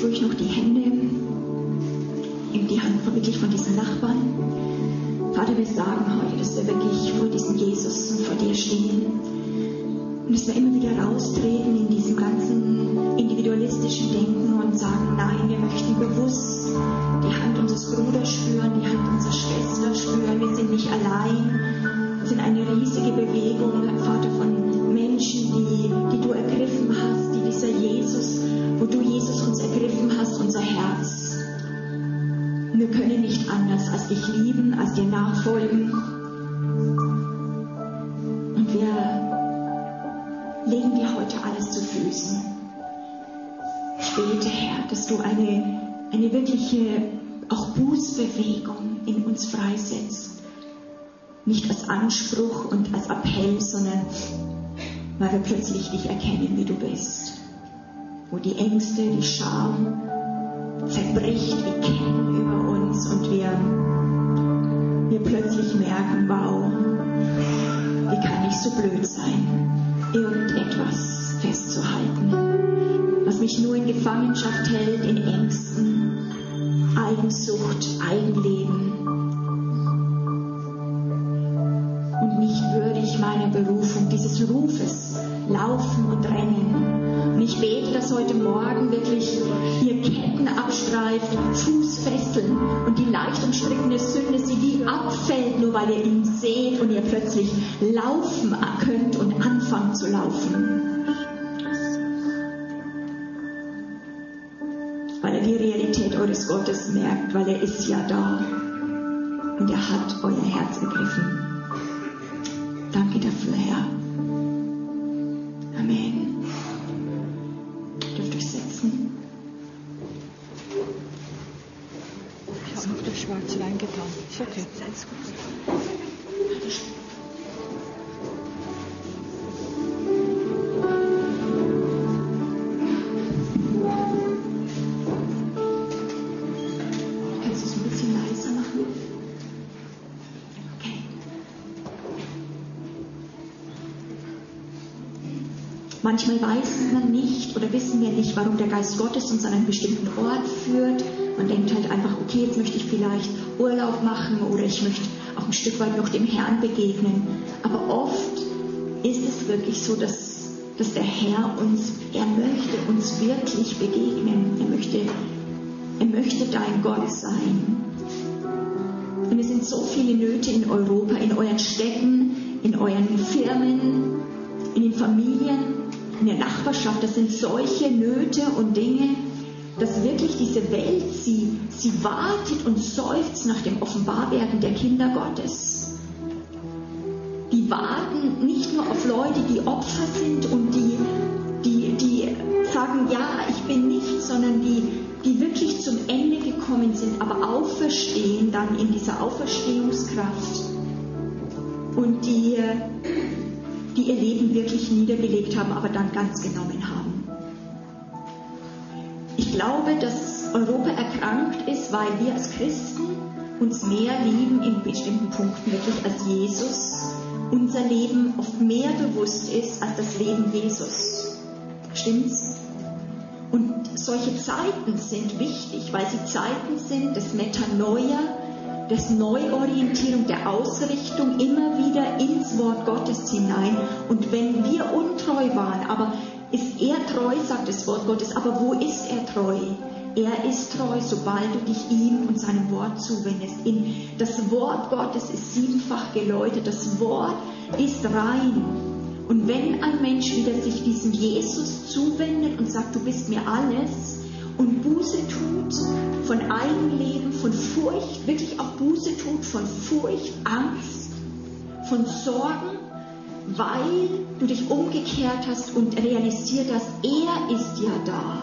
jetzt ruhig noch die Hände in die Hand wirklich von diesen Nachbarn. Vater, wir sagen heute, dass wir wirklich vor diesem Jesus und vor dir stehen. Und dass wir immer wieder raustreten in diesem ganzen individualistischen Denken und sagen, nein, wir möchten bewusst die Hand unseres Bruders spüren, die Hand unserer Schwester spüren. Wir sind nicht allein. Wir sind eine riesige Bewegung, Vater, von Menschen, die, die du ergriffen wir können nicht anders als dich lieben, als dir nachfolgen. Und wir legen dir heute alles zu Füßen. Ich bete, Herr, dass du eine, eine wirkliche auch Bußbewegung in uns freisetzt. Nicht als Anspruch und als Appell, sondern weil wir plötzlich dich erkennen, wie du bist. Wo die Ängste, die Scham zerbricht wie Ketten über uns und wir, wir plötzlich merken, wow, wie kann ich so blöd sein, irgendetwas festzuhalten, was mich nur in Gefangenschaft hält, in Ängsten, Eigensucht, Eigenleben meiner Berufung, dieses Rufes, laufen und rennen. Und ich bete, dass heute Morgen wirklich ihr Ketten abstreift, Fußfesseln und die leicht umstrickene Sünde sie wie abfällt, nur weil ihr ihn seht und ihr plötzlich laufen könnt und anfangen zu laufen. Weil er die Realität eures Gottes merkt, weil er ist ja da und er hat euer Herz ergriffen. Danke dafür, Herr. Amen. Dürft euch setzen. Ich habe noch das schwarze Wein getan. Ist okay. Alles gut. Manchmal weiß man nicht oder wissen wir nicht, warum der Geist Gottes uns an einen bestimmten Ort führt. Man denkt halt einfach, okay, jetzt möchte ich vielleicht Urlaub machen oder ich möchte auch ein Stück weit noch dem Herrn begegnen. Aber oft ist es wirklich so, dass, dass der Herr uns, er möchte uns wirklich begegnen. Er möchte, er möchte dein Gott sein. Und es sind so viele Nöte in Europa, in euren Städten, in euren Firmen, in den Familien, in der Nachbarschaft. Das sind solche Nöte und Dinge, dass wirklich diese Welt, sie, sie wartet und seufzt nach dem Offenbarwerden der Kinder Gottes. Die warten nicht nur auf Leute, die Opfer sind und die, die, die sagen, ja, ich bin nicht, sondern die, die wirklich zum Ende gekommen sind, aber auferstehen dann in dieser Auferstehungskraft und die, die ihr Leben wirklich niedergelegt haben, aber dann ganz genommen haben. Ich glaube, dass Europa erkrankt ist, weil wir als Christen uns mehr lieben in bestimmten Punkten wirklich als Jesus, unser Leben oft mehr bewusst ist als das Leben Jesus. Stimmt's? Und solche Zeiten sind wichtig, weil sie Zeiten sind des Metanoia, des Neuorientierung, der Ausrichtung immer wieder ins Wort Gottes hinein. Und wenn wir untreu waren, aber ist er treu, sagt das Wort Gottes, aber wo ist er treu? Er ist treu, sobald du dich ihm und seinem Wort zuwendest. Das Wort Gottes ist siebenfach geläutet, das Wort ist rein. Und wenn ein Mensch wieder sich diesem Jesus zuwendet und sagt, du bist mir alles, und Buße tut von Eigenleben, von Furcht, wirklich auch Buße tut von Furcht, Angst, von Sorgen, weil du dich umgekehrt hast und realisiert hast, er ist ja da.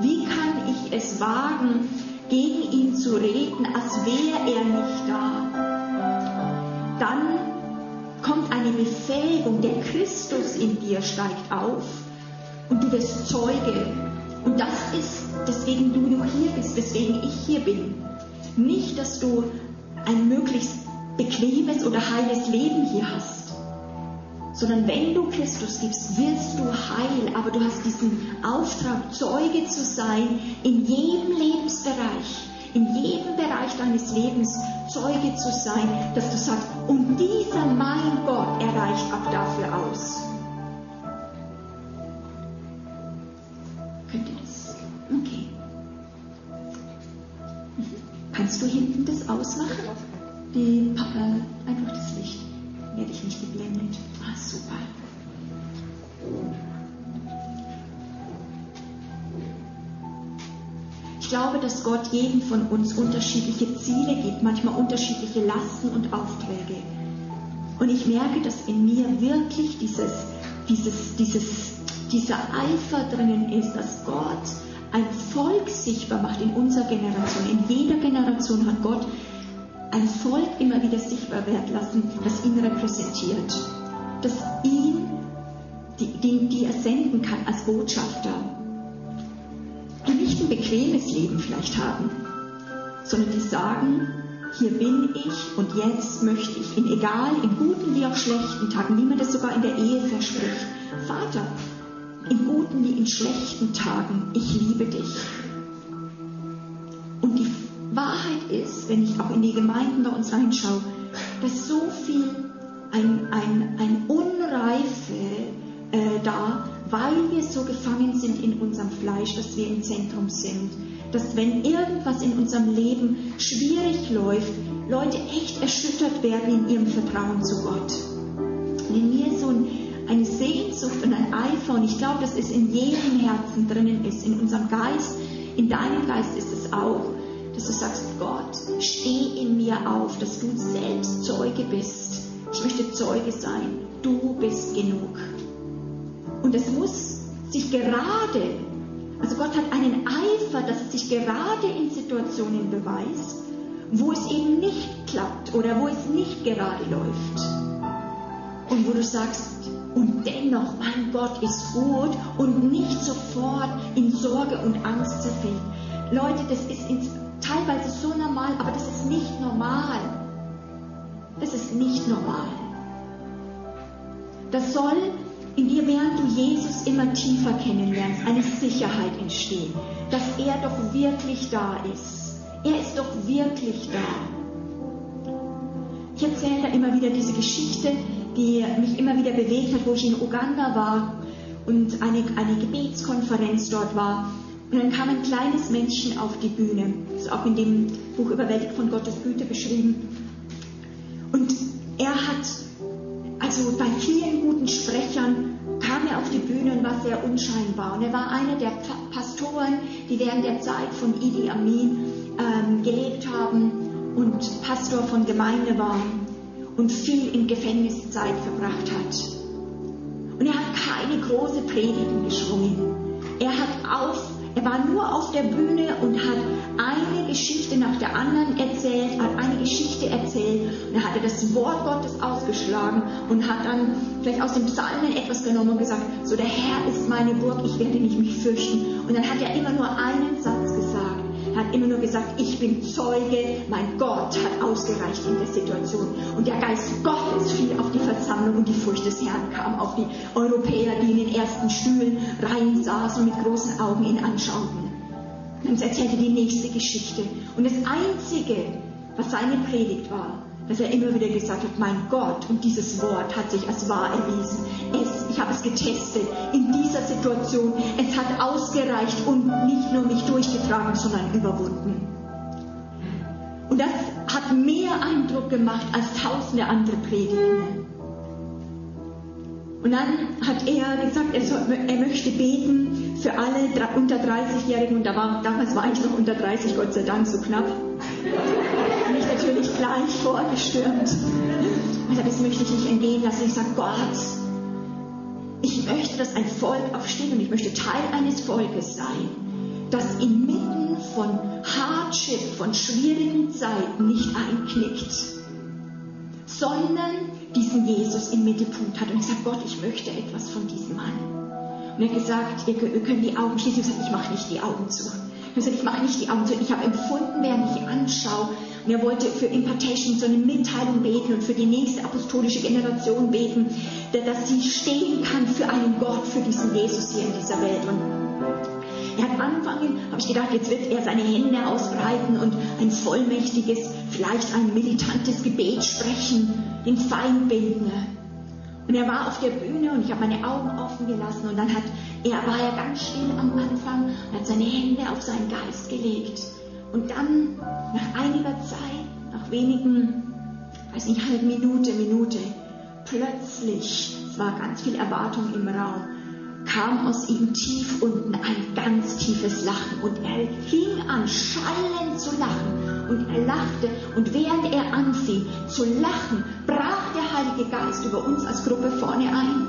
Wie kann ich es wagen, gegen ihn zu reden, als wäre er nicht da? Dann kommt eine Befähigung, der Christus in dir steigt auf und du wirst Zeuge. Und das ist, weswegen du noch hier bist, weswegen ich hier bin. Nicht, dass du ein möglichst bequemes oder heiles Leben hier hast, sondern wenn du Christus gibst, wirst du heil, aber du hast diesen Auftrag, Zeuge zu sein in jedem Lebensbereich, in jedem Bereich deines Lebens Zeuge zu sein, dass du sagst, und dieser mein Gott, er reicht auch dafür aus. Du hinten das ausmachen? Die, äh, einfach das Licht. Werde ich nicht geblendet. Ah, super. Ich glaube, dass Gott jedem von uns unterschiedliche Ziele gibt, manchmal unterschiedliche Lasten und Aufträge. Und ich merke, dass in mir wirklich dieses, dieses, dieses, dieser Eifer drinnen ist, dass Gott ein Volk sichtbar macht in unserer Generation. In jeder Generation hat Gott ein Volk immer wieder sichtbar werden lassen, das ihn repräsentiert. Das ihn, die, die, die er senden kann als Botschafter die nicht ein bequemes Leben vielleicht haben, sondern die sagen, hier bin ich und jetzt möchte ich in egal, in guten wie auch schlechten Tagen, wie man das sogar in der Ehe verspricht, Vater, in guten wie in schlechten Tagen, ich liebe dich. Und die Wahrheit ist, wenn ich auch in die Gemeinden bei uns reinschaue, dass so viel ein, ein, ein Unreife äh, da weil wir so gefangen sind in unserem Fleisch, dass wir im Zentrum sind. Dass wenn irgendwas in unserem Leben schwierig läuft, Leute echt erschüttert werden in ihrem Vertrauen zu Gott. Und in mir so ein, eine Sehnsucht und ein Und ich glaube, dass es in jedem Herzen drinnen ist, in unserem Geist, in deinem Geist ist es auch, dass du sagst, Gott, steh in mir auf, dass du selbst Zeuge bist. Ich möchte Zeuge sein. Du bist genug. Und es muss sich gerade, also Gott hat einen Eifer, dass es sich gerade in Situationen beweist, wo es eben nicht klappt oder wo es nicht gerade läuft. Und wo du sagst, und dennoch, mein Gott ist gut und nicht sofort in Sorge und Angst zerfällt. Leute, das ist teilweise so normal, aber das ist nicht normal. Das ist nicht normal. Das soll in dir, während du Jesus immer tiefer kennenlernst, eine Sicherheit entstehen, dass er doch wirklich da ist. Er ist doch wirklich da. Ich erzähle da immer wieder diese Geschichte, die mich immer wieder bewegt hat, wo ich in Uganda war und eine, eine Gebetskonferenz dort war. Und dann kam ein kleines Männchen auf die Bühne. Das ist auch in dem Buch Überwältigt von Gottes Güte beschrieben. Und er hat also bei vielen guten Sprechern kam er auf die Bühne und war sehr unscheinbar. Und er war einer der Pastoren, die während der Zeit von Idi Amin ähm, gelebt haben und Pastor von Gemeinde war und viel in Gefängniszeit verbracht hat. Und er hat keine große Predigten geschwungen. Er hat auf er war nur auf der Bühne und hat eine Geschichte nach der anderen erzählt, hat eine Geschichte erzählt und er hatte das Wort Gottes ausgeschlagen und hat dann vielleicht aus dem Psalmen etwas genommen und gesagt, so der Herr ist meine Burg, ich werde nicht mich fürchten. Und dann hat er immer nur einen Satz gesagt hat immer nur gesagt, ich bin Zeuge, mein Gott hat ausgereicht in der Situation. Und der Geist Gottes fiel auf die Versammlung und die Furcht des Herrn kam auf die Europäer, die in den ersten Stühlen rein saßen und mit großen Augen ihn anschauten. Und er erzählte die nächste Geschichte. Und das Einzige, was seine Predigt war, dass er immer wieder gesagt hat, mein Gott, und dieses Wort hat sich als wahr erwiesen. Es, ich habe es getestet in dieser Situation. Es hat ausgereicht und nicht nur mich durchgetragen, sondern überwunden. Und das hat mehr Eindruck gemacht als tausende andere Predigten. Und dann hat er gesagt, er, soll, er möchte beten für alle unter 30-Jährigen. Und da war, damals war ich noch unter 30, Gott sei Dank, so knapp bin ich natürlich gleich vorgestürmt. Und das möchte ich nicht entgehen lassen. Ich sage, Gott, ich möchte, dass ein Volk aufsteht und ich möchte Teil eines Volkes sein, das inmitten von Hardship, von schwierigen Zeiten nicht einknickt, sondern diesen Jesus im Mittelpunkt hat. Und ich sage, Gott, ich möchte etwas von diesem Mann. Und er hat gesagt, ihr könnt die Augen schließen. Ich sage, ich mache nicht die Augen zu. Ich habe ich mache nicht die Augen zu. Ich habe empfunden, während ich anschaue. Und er wollte für Impartation so eine Mitteilung beten und für die nächste apostolische Generation beten, dass sie stehen kann für einen Gott, für diesen Jesus hier in dieser Welt. Und er hat angefangen, habe ich gedacht, jetzt wird er seine Hände ausbreiten und ein vollmächtiges, vielleicht ein militantes Gebet sprechen, den Feind binden. Und er war auf der Bühne und ich habe meine Augen offen gelassen und dann hat er, war er ganz still am Anfang und hat seine Hände auf seinen Geist gelegt. Und dann, nach einiger Zeit, nach wenigen, weiß nicht, halbe Minute, Minute, plötzlich, es war ganz viel Erwartung im Raum, kam aus ihm tief unten ein ganz tiefes Lachen und er fing an, schallend zu lachen und er lachte und während er anfing zu lachen, brach der Heilige Geist über uns als Gruppe vorne ein.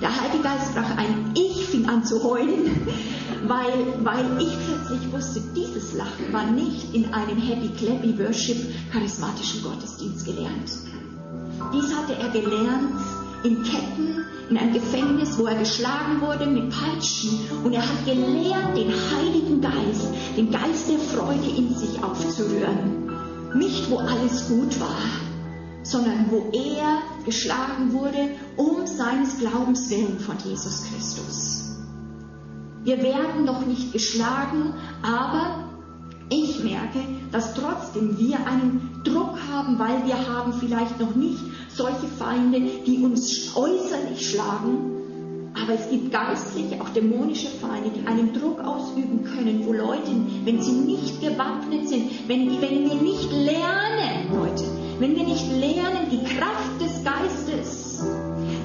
Der Heilige Geist brach ein, ich fing an zu heulen, weil, weil ich plötzlich wusste, dieses Lachen war nicht in einem Happy Clappy Worship charismatischen Gottesdienst gelernt. Dies hatte er gelernt in Ketten, in einem Gefängnis, wo er geschlagen wurde mit Peitschen. Und er hat gelernt, den Heiligen Geist, den Geist der Freude in sich aufzurühren. Nicht, wo alles gut war, sondern wo er geschlagen wurde, um seines Glaubens willen von Jesus Christus. Wir werden noch nicht geschlagen, aber ich merke, dass trotzdem wir einen Druck haben, weil wir haben vielleicht noch nicht solche Feinde, die uns äußerlich schlagen, aber es gibt geistliche, auch dämonische Feinde, die einen Druck ausüben können, wo Leute, wenn sie nicht gewappnet sind, wenn, wenn wir nicht lernen, Leute, wenn wir nicht lernen, die Kraft des Geistes,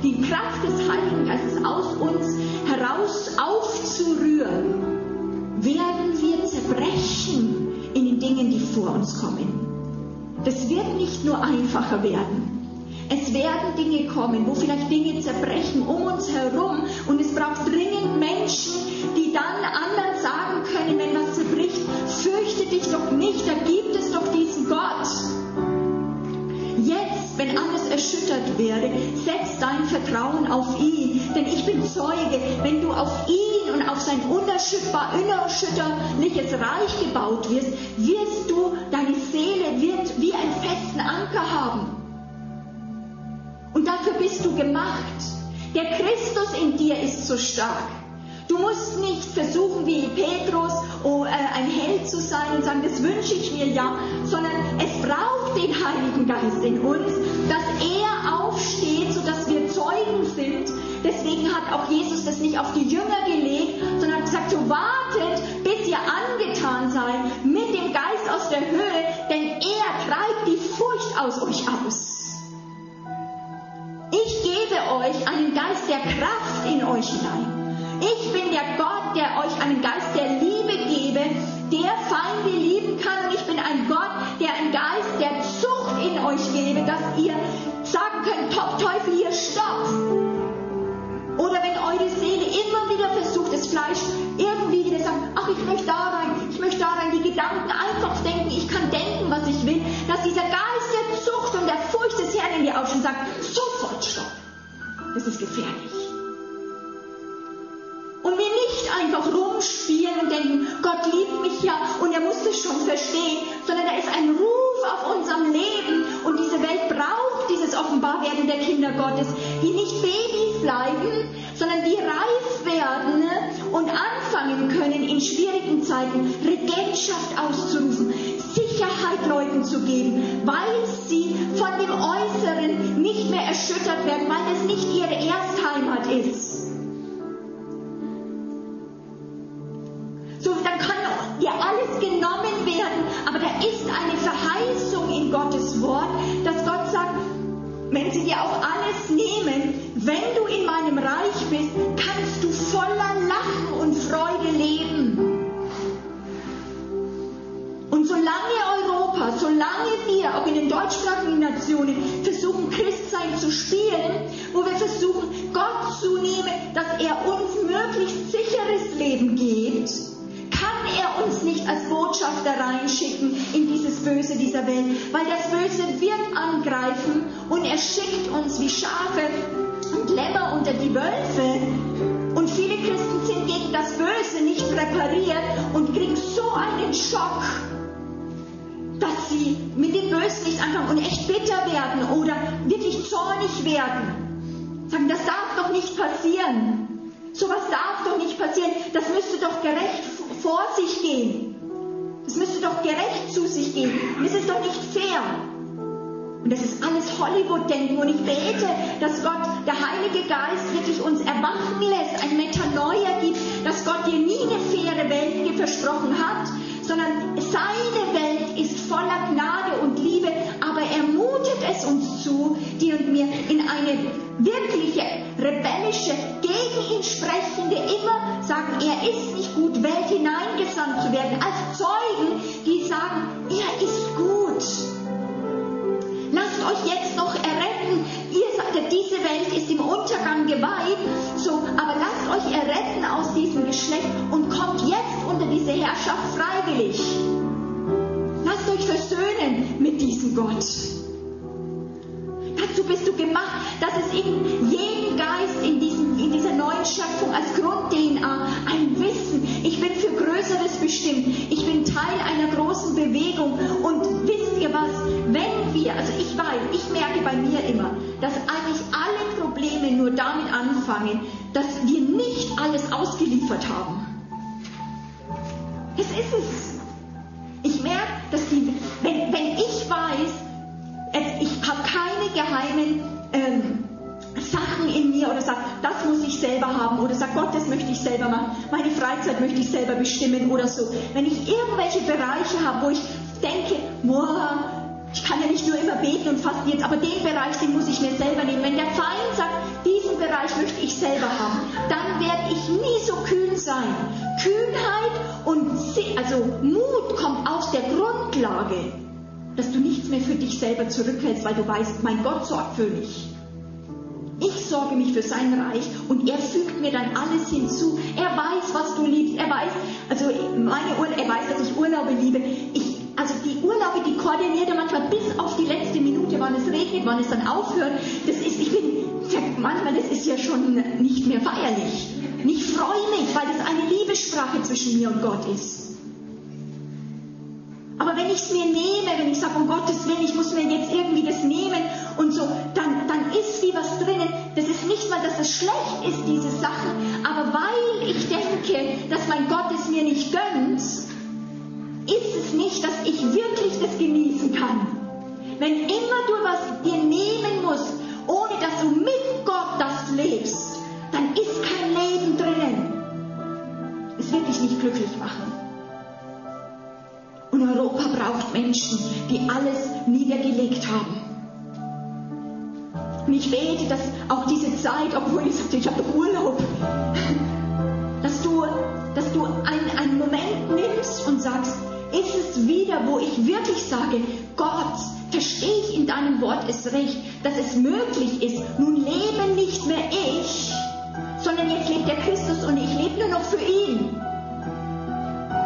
die Kraft des Heiligen Geistes aus uns heraus aufzurühren, werden wir zerbrechen in den Dingen, die vor uns kommen. Das wird nicht nur einfacher werden. Es werden Dinge kommen, wo vielleicht Dinge zerbrechen um uns herum und es braucht dringend Menschen, die dann anderen sagen können, wenn was zerbricht, fürchte dich doch nicht, da gibt es doch diesen Gott. Erschüttert wäre, setz dein Vertrauen auf ihn, denn ich bin Zeuge, wenn du auf ihn und auf sein unerschütterbar, unerschütterliches Reich gebaut wirst, wirst du, deine Seele wird wie einen festen Anker haben. Und dafür bist du gemacht. Der Christus in dir ist so stark. Du musst nicht versuchen, wie Petrus oh, äh, ein Held zu sein und sagen, das wünsche ich mir ja, sondern es braucht den Heiligen Geist in uns, dass er aufsteht, sodass wir Zeugen sind. Deswegen hat auch Jesus das nicht auf die Jünger gelegt, sondern hat gesagt, so wartet, bis ihr angetan seid mit dem Geist aus der Höhe, denn er treibt die Furcht aus euch aus. Ich gebe euch einen Geist der Kraft in euch hinein. Ich bin der Gott, der euch einen Geist der Liebe gebe, der Feinde lieben kann. Und ich bin ein Gott, der einen Geist der euch gebe, dass ihr sagen könnt, Top Teufel, hier stopp. Oder wenn eure Seele immer wieder versucht, das Fleisch irgendwie wieder sagt, ach, ich möchte da rein, ich möchte da rein, die Gedanken einfach denken, ich kann denken, was ich will, dass dieser Geist der Zucht und der Furcht des Herrn in dir aufsteht und sagt, sofort stopp. Das ist gefährlich. Und wir nicht einfach rumspielen und denken, Gott liebt mich ja und er muss es schon verstehen, sondern da ist ein Ruf auf unserem Leben und diese Welt braucht dieses Offenbarwerden der Kinder Gottes, die nicht Babys bleiben, sondern die reif werden und anfangen können, in schwierigen Zeiten Regentschaft auszurufen, Sicherheit Leuten zu geben, weil sie von dem Äußeren nicht mehr erschüttert werden, weil es nicht ihre Erstheimat ist. So, dann kann dir alles genommen werden, aber da ist eine Verheißung in Gottes Wort, dass Gott sagt, wenn sie dir auch alles nehmen, wenn du in meinem Reich bist, kannst du voller Lachen und Freude leben. Und solange Europa, solange wir auch in den deutschsprachigen Nationen versuchen, Christsein zu spielen, wo wir versuchen, Gott zu nehmen, dass er uns möglichst sicheres Leben gibt, er uns nicht als Botschafter reinschicken in dieses Böse dieser Welt, weil das Böse wird angreifen und er schickt uns wie Schafe und Lämmer unter die Wölfe. Und viele Christen sind gegen das Böse nicht präpariert und kriegen so einen Schock, dass sie mit dem Bösen nicht anfangen und echt bitter werden oder wirklich zornig werden. Sagen, das darf doch nicht passieren. Sowas darf doch nicht passieren. Das müsste doch gerecht vor sich gehen. Das müsste doch gerecht zu sich gehen. Und es ist doch nicht fair. Und das ist alles Hollywood-Denken. Und ich bete, dass Gott, der Heilige Geist, wirklich uns erwachen lässt, ein Metanoia gibt, dass Gott dir nie eine faire Welt versprochen hat, sondern seine Welt ist voller Gnade und Liebe, aber er mutet es uns zu, dir und mir in eine wirkliche, rebellische, gegen ihn sprechende, immer sagen, er ist nicht gut, Welt hineingesandt zu werden, als Zeugen, die sagen, er ist gut. Lasst euch jetzt noch erretten. Ihr sagt diese Welt ist im Untergang geweiht. So, aber lasst euch erretten aus diesem Geschlecht und kommt jetzt unter diese Herrschaft freiwillig. Lasst euch versöhnen mit diesem Gott. Dazu bist du gemacht, dass es in jedem Geist in, diesem, in dieser neuen Schöpfung als Grund-DNA ein Wissen, ich bin für Größeres bestimmt, ich bin Teil einer großen Bewegung und wisst ihr was, wenn wir, also ich weiß, ich merke bei mir immer, dass eigentlich alle Probleme nur damit anfangen, dass wir nicht alles ausgeliefert haben. Das ist es. Ich merke, dass die, wenn, wenn ich weiß, ich habe keine geheimen ähm, Sachen in mir oder sage, das muss ich selber haben oder sage, Gott, das möchte ich selber machen, meine Freizeit möchte ich selber bestimmen oder so. Wenn ich irgendwelche Bereiche habe, wo ich denke, boah, ich kann ja nicht nur immer beten und fasten jetzt, aber den Bereich, den muss ich mir selber nehmen. Wenn der Feind sagt, diesen Bereich möchte ich selber haben, dann werde ich nie so kühn sein. Kühnheit und also Mut kommt aus der Grundlage, dass du nichts mehr für dich selber zurückhältst, weil du weißt, mein Gott sorgt für mich. Ich sorge mich für sein Reich und er fügt mir dann alles hinzu. Er weiß, was du liebst. Er weiß, also meine Ur er weiß, dass ich Urlaube liebe. Ich also die Urlaube, die koordiniert er manchmal bis auf die letzte Minute, wann es regnet, wann es dann aufhört. Das ist, ich bin, manchmal, das ist ja schon nicht mehr feierlich. Ich freue mich, weil das eine Liebessprache zwischen mir und Gott ist. Aber wenn ich es mir nehme, wenn ich sage, um Gottes Willen, ich muss mir jetzt irgendwie das nehmen und so, dann, dann ist wie was drinnen. Das ist nicht mal, dass es schlecht ist, diese Sachen, aber weil ich denke, dass mein Gott es mir nicht gönnt, ist es nicht, dass ich wirklich das genießen kann. Wenn immer du was dir nehmen musst, ohne dass du mit Gott das lebst, dann ist kein Leben drinnen. Es wird dich nicht glücklich machen. Und Europa braucht Menschen, die alles niedergelegt haben. Und ich bete, dass auch diese Zeit, obwohl ich sagte, ich habe Urlaub, dass du, dass du einen, einen Moment nimmst und sagst, ist es wieder, wo ich wirklich sage, Gott, verstehe ich in deinem Wort es recht, dass es möglich ist, nun lebe nicht mehr ich, sondern jetzt lebt der Christus und ich lebe nur noch für ihn.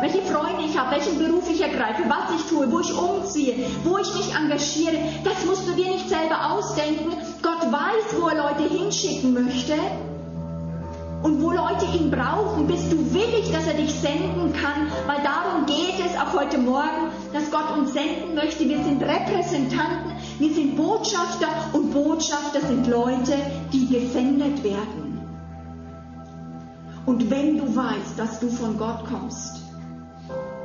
Welche Freunde ich habe, welchen Beruf ich ergreife, was ich tue, wo ich umziehe, wo ich mich engagiere, das musst du dir nicht selber ausdenken. Gott weiß, wo er Leute hinschicken möchte und wo Leute ihn brauchen, bist du willig, dass er dich senden kann, weil darum geht es auch heute Morgen, dass Gott uns senden möchte. Wir sind Repräsentanten, wir sind Botschafter und Botschafter sind Leute, die gesendet werden. Und wenn du weißt, dass du von Gott kommst,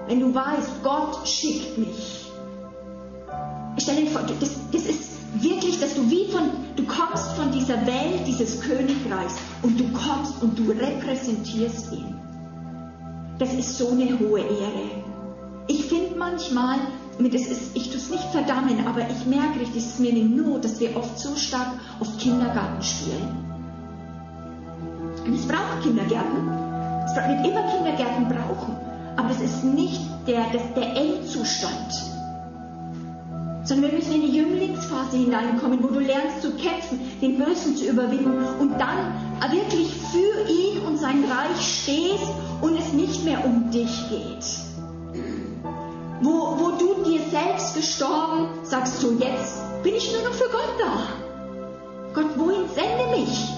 wenn du weißt, Gott schickt mich, stell dir vor, das, das ist wirklich, dass du wie von, du kommst von dieser Welt, dieses Königreichs und du kommst und du repräsentierst ihn. Das ist so eine hohe Ehre. Ich finde manchmal, das ist, ich tue es nicht verdammen, aber ich merke richtig, es ist mir eine Not, dass wir oft so stark auf Kindergarten spielen. Und es braucht Kindergärten. Es wird immer Kindergärten brauchen. Aber es ist nicht der, das, der Endzustand sondern wir müssen in die Jünglingsphase hineinkommen, wo du lernst zu kämpfen, den Bösen zu überwinden und dann wirklich für ihn und sein Reich stehst und es nicht mehr um dich geht. Wo, wo du dir selbst gestorben sagst, so jetzt bin ich nur noch für Gott da. Gott, wohin sende mich?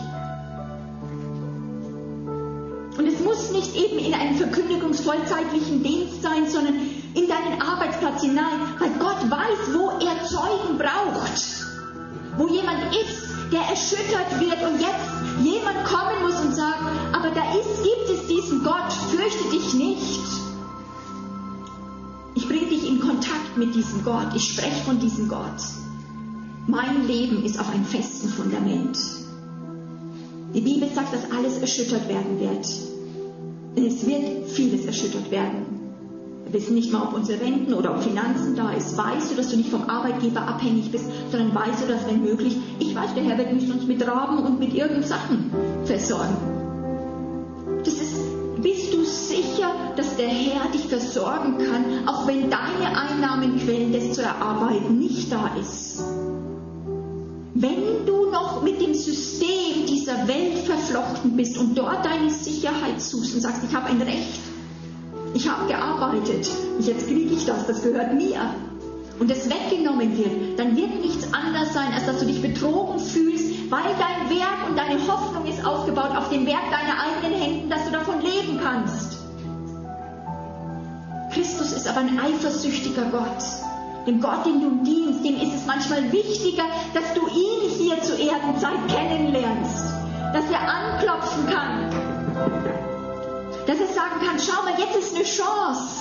Und es muss nicht eben in einem verkündigungsvollzeitlichen Dienst sein, sondern in deinen Arbeitsplatz hinein, weil Gott weiß, wo er Zeugen braucht. wo jemand ist, der erschüttert wird und jetzt jemand kommen muss und sagt, aber da ist, gibt es diesen Gott, fürchte dich nicht. Ich bringe dich in Kontakt mit diesem Gott, ich spreche von diesem Gott. Mein Leben ist auf einem festen Fundament. Die Bibel sagt, dass alles erschüttert werden wird. Es wird vieles erschüttert werden. Wir wissen nicht mal, ob unsere Renten oder ob Finanzen da ist. Weißt du, dass du nicht vom Arbeitgeber abhängig bist, sondern weißt du, dass wenn möglich, ich weiß, der Herr wird mich sonst mit Raben und mit irgendeinen Sachen versorgen. Das ist, bist du sicher, dass der Herr dich versorgen kann, auch wenn deine Einnahmenquellen, das zu erarbeiten, nicht da ist? Wenn du noch mit dem System dieser Welt verflochten bist und dort deine Sicherheit suchst und sagst, ich habe ein Recht, ich habe gearbeitet, jetzt kriege ich das, das gehört mir, und es weggenommen wird, dann wird nichts anderes sein, als dass du dich betrogen fühlst, weil dein Werk und deine Hoffnung ist aufgebaut auf dem Werk deiner eigenen Händen, dass du davon leben kannst. Christus ist aber ein eifersüchtiger Gott. Dem Gott, den du dienst, dem ist es manchmal wichtiger, dass du ihn hier zur Erdenzeit kennenlernst, dass er anklopfen kann, dass er sagen kann, schau mal, jetzt ist eine Chance,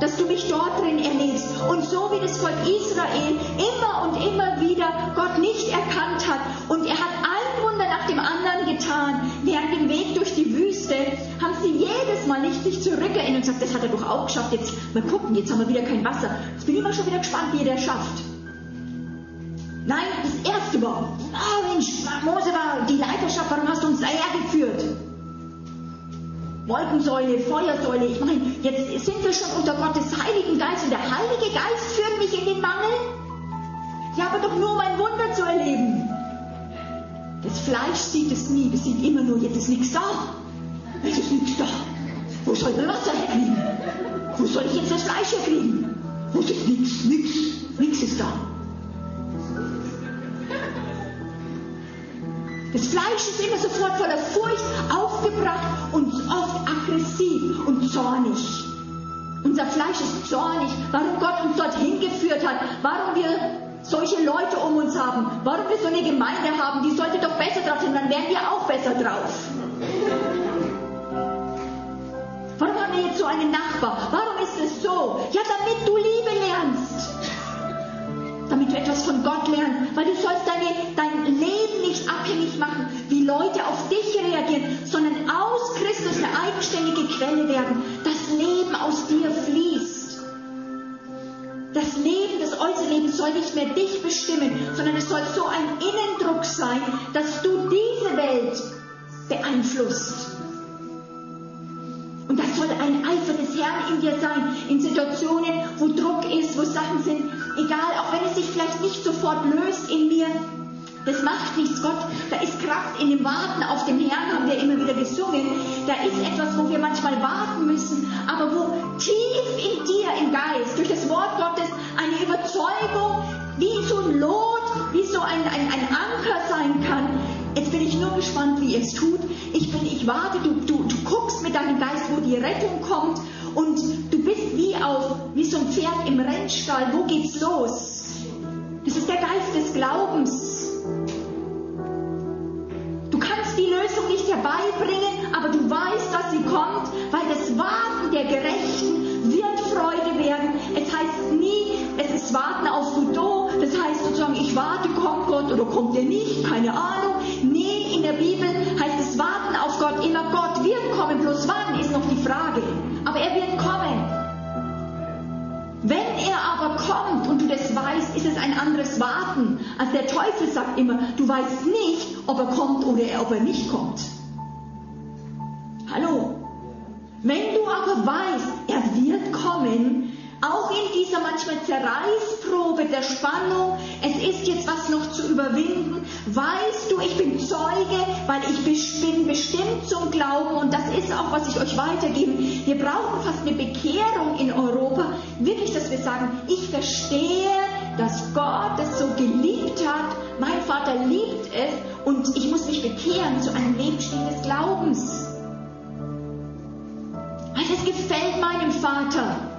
dass du mich dort drin erlebst. Und so wie das Volk Israel immer und immer wieder Gott nicht erkannt hat und er hat ein Wunder nach dem anderen getan, während dem Weg durch die Wüste, haben sie jedes Mal nicht sich zurückerinnert und gesagt, das hat er doch auch geschafft, jetzt mal gucken, jetzt haben wir wieder kein Wasser. Jetzt bin ich immer schon wieder gespannt, wie er das schafft. Nein, das erste Mal, oh Mensch, Mose war die Leiterschaft, warum hast du uns daher geführt? Wolkensäule, Feuersäule. Ich meine, jetzt sind wir schon unter Gottes Heiligen Geist und der Heilige Geist führt mich in den Mangel. Ja, aber doch nur um ein Wunder zu erleben. Das Fleisch sieht es nie, das sieht immer nur, jetzt ist nichts da. Es ist nichts da. Wo soll das Wasser herkriegen? Wo soll ich jetzt das Fleisch herkriegen? Wo ist nichts, nichts, nichts ist da. Das Fleisch ist immer sofort voller Furcht, aufgebracht und oft aggressiv und zornig. Unser Fleisch ist zornig, warum Gott uns dorthin geführt hat, warum wir solche Leute um uns haben, warum wir so eine Gemeinde haben, die sollte doch besser drauf sein, dann wären wir auch besser drauf. Warum haben wir jetzt so einen Nachbar? Warum ist es so? Ja, damit du Liebe lernst damit du etwas von Gott lernst, weil du sollst deine, dein Leben nicht abhängig machen, wie Leute auf dich reagieren, sondern aus Christus eine eigenständige Quelle werden. Das Leben aus dir fließt. Das Leben, das äußere Leben soll nicht mehr dich bestimmen, sondern es soll so ein Innendruck sein, dass du diese Welt beeinflusst. Und das soll ein Eifer des Herrn in dir sein, in Situationen, wo Druck ist, wo Sachen sind, egal, auch wenn es sich vielleicht nicht sofort löst in mir, das macht nichts, Gott. Da ist Kraft in dem Warten auf den Herrn, haben wir immer wieder gesungen. Da ist etwas, wo wir manchmal warten müssen, aber wo tief in dir, im Geist, durch das Wort Gottes, eine Überzeugung, wie so ein Lot, wie so ein, ein, ein Anker sein kann. Jetzt bin ich nur gespannt, wie ihr es tut. Ich bin, ich warte, du, du, du guckst mit deinem Geist, wo die Rettung kommt und du bist wie auf, wie so ein Pferd im Rennstall. Wo geht's los? Das ist der Geist des Glaubens. Kannst die Lösung nicht herbeibringen, aber du weißt, dass sie kommt, weil das Warten der Gerechten wird Freude werden. Es heißt nie, es ist Warten auf Godot. Das heißt sozusagen, ich warte, kommt Gott oder kommt er nicht, keine Ahnung. Nee, in der Bibel heißt es Warten auf Gott immer, Gott wird kommen, bloß wann ist noch die Frage. Aber er wird kommen. Wenn er aber kommt und du das weißt, ist es ein anderes Warten. Als der Teufel sagt immer, du weißt nicht, ob er kommt oder ob er nicht kommt. Hallo? Wenn du aber weißt, er wird kommen, auch in dieser manchmal Zerreißprobe der Spannung, es ist jetzt was noch zu überwinden, weißt du, ich bin Zeuge, weil ich bin bestimmt zum Glauben und das ist auch, was ich euch weitergebe. Wir brauchen fast eine Bekehrung in Europa, wirklich, dass wir sagen, ich verstehe, dass Gott es so geliebt hat, mein Vater liebt es und ich muss mich bekehren zu einem Lebensstil des Glaubens. Weil es gefällt meinem Vater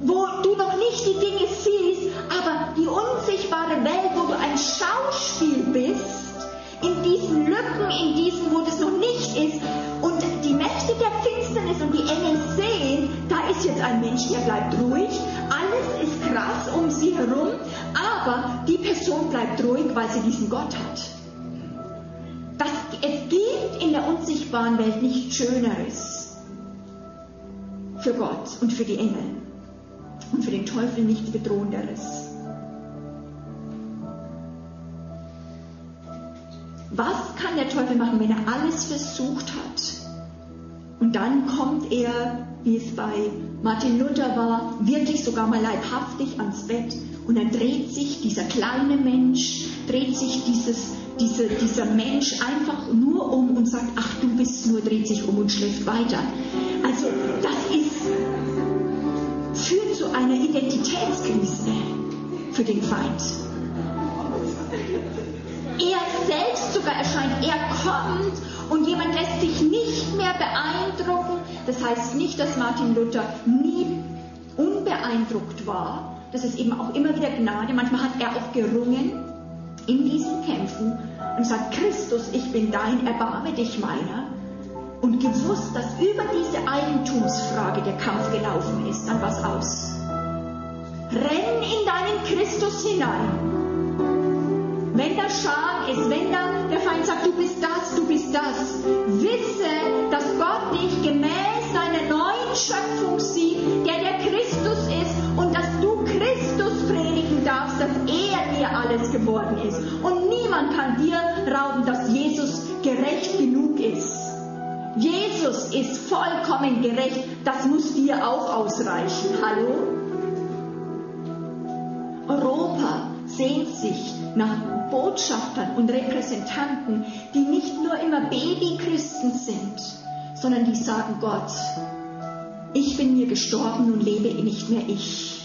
wo du noch nicht die Dinge siehst, Aber die unsichtbare Welt, wo du ein Schauspiel bist, in diesen Lücken, in diesen, wo das noch nicht ist, und die Mächte der Finsternis und die Engel sehen, da ist jetzt ein Mensch, der bleibt ruhig, alles ist krass um sie herum, aber die Person bleibt ruhig, weil sie diesen Gott hat. Das, es gibt in der unsichtbaren Welt nichts Schöneres für Gott und für die Engel und für den Teufel nichts Bedrohenderes. Was kann der Teufel machen, wenn er alles versucht hat? Und dann kommt er, wie es bei Martin Luther war, wirklich sogar mal leibhaftig ans Bett und dann dreht sich dieser kleine Mensch, dreht sich dieses, diese, dieser Mensch einfach nur um und sagt, ach du bist nur, dreht sich um und schläft weiter. Also das ist, führt zu einer Identitätskrise für den Feind. Er selbst sogar erscheint, er kommt und jemand lässt sich nicht mehr beeindrucken. Das heißt nicht, dass Martin Luther nie unbeeindruckt war. Das ist eben auch immer wieder Gnade. Manchmal hat er auch gerungen in diesen Kämpfen und sagt, Christus, ich bin dein, erbarme dich meiner. Und gewusst, dass über diese Eigentumsfrage der Kampf gelaufen ist, dann was aus. Renn in deinen Christus hinein wenn da Scham ist, wenn da der Feind sagt, du bist das, du bist das, wisse, dass Gott dich gemäß seiner neuen Schöpfung sieht, der der Christus ist und dass du Christus predigen darfst, dass er dir alles geworden ist. Und niemand kann dir rauben, dass Jesus gerecht genug ist. Jesus ist vollkommen gerecht, das muss dir auch ausreichen. Hallo? Europa sehnt sich nach Botschaftern und Repräsentanten, die nicht nur immer Babychristen sind, sondern die sagen, Gott, ich bin mir gestorben und lebe nicht mehr ich.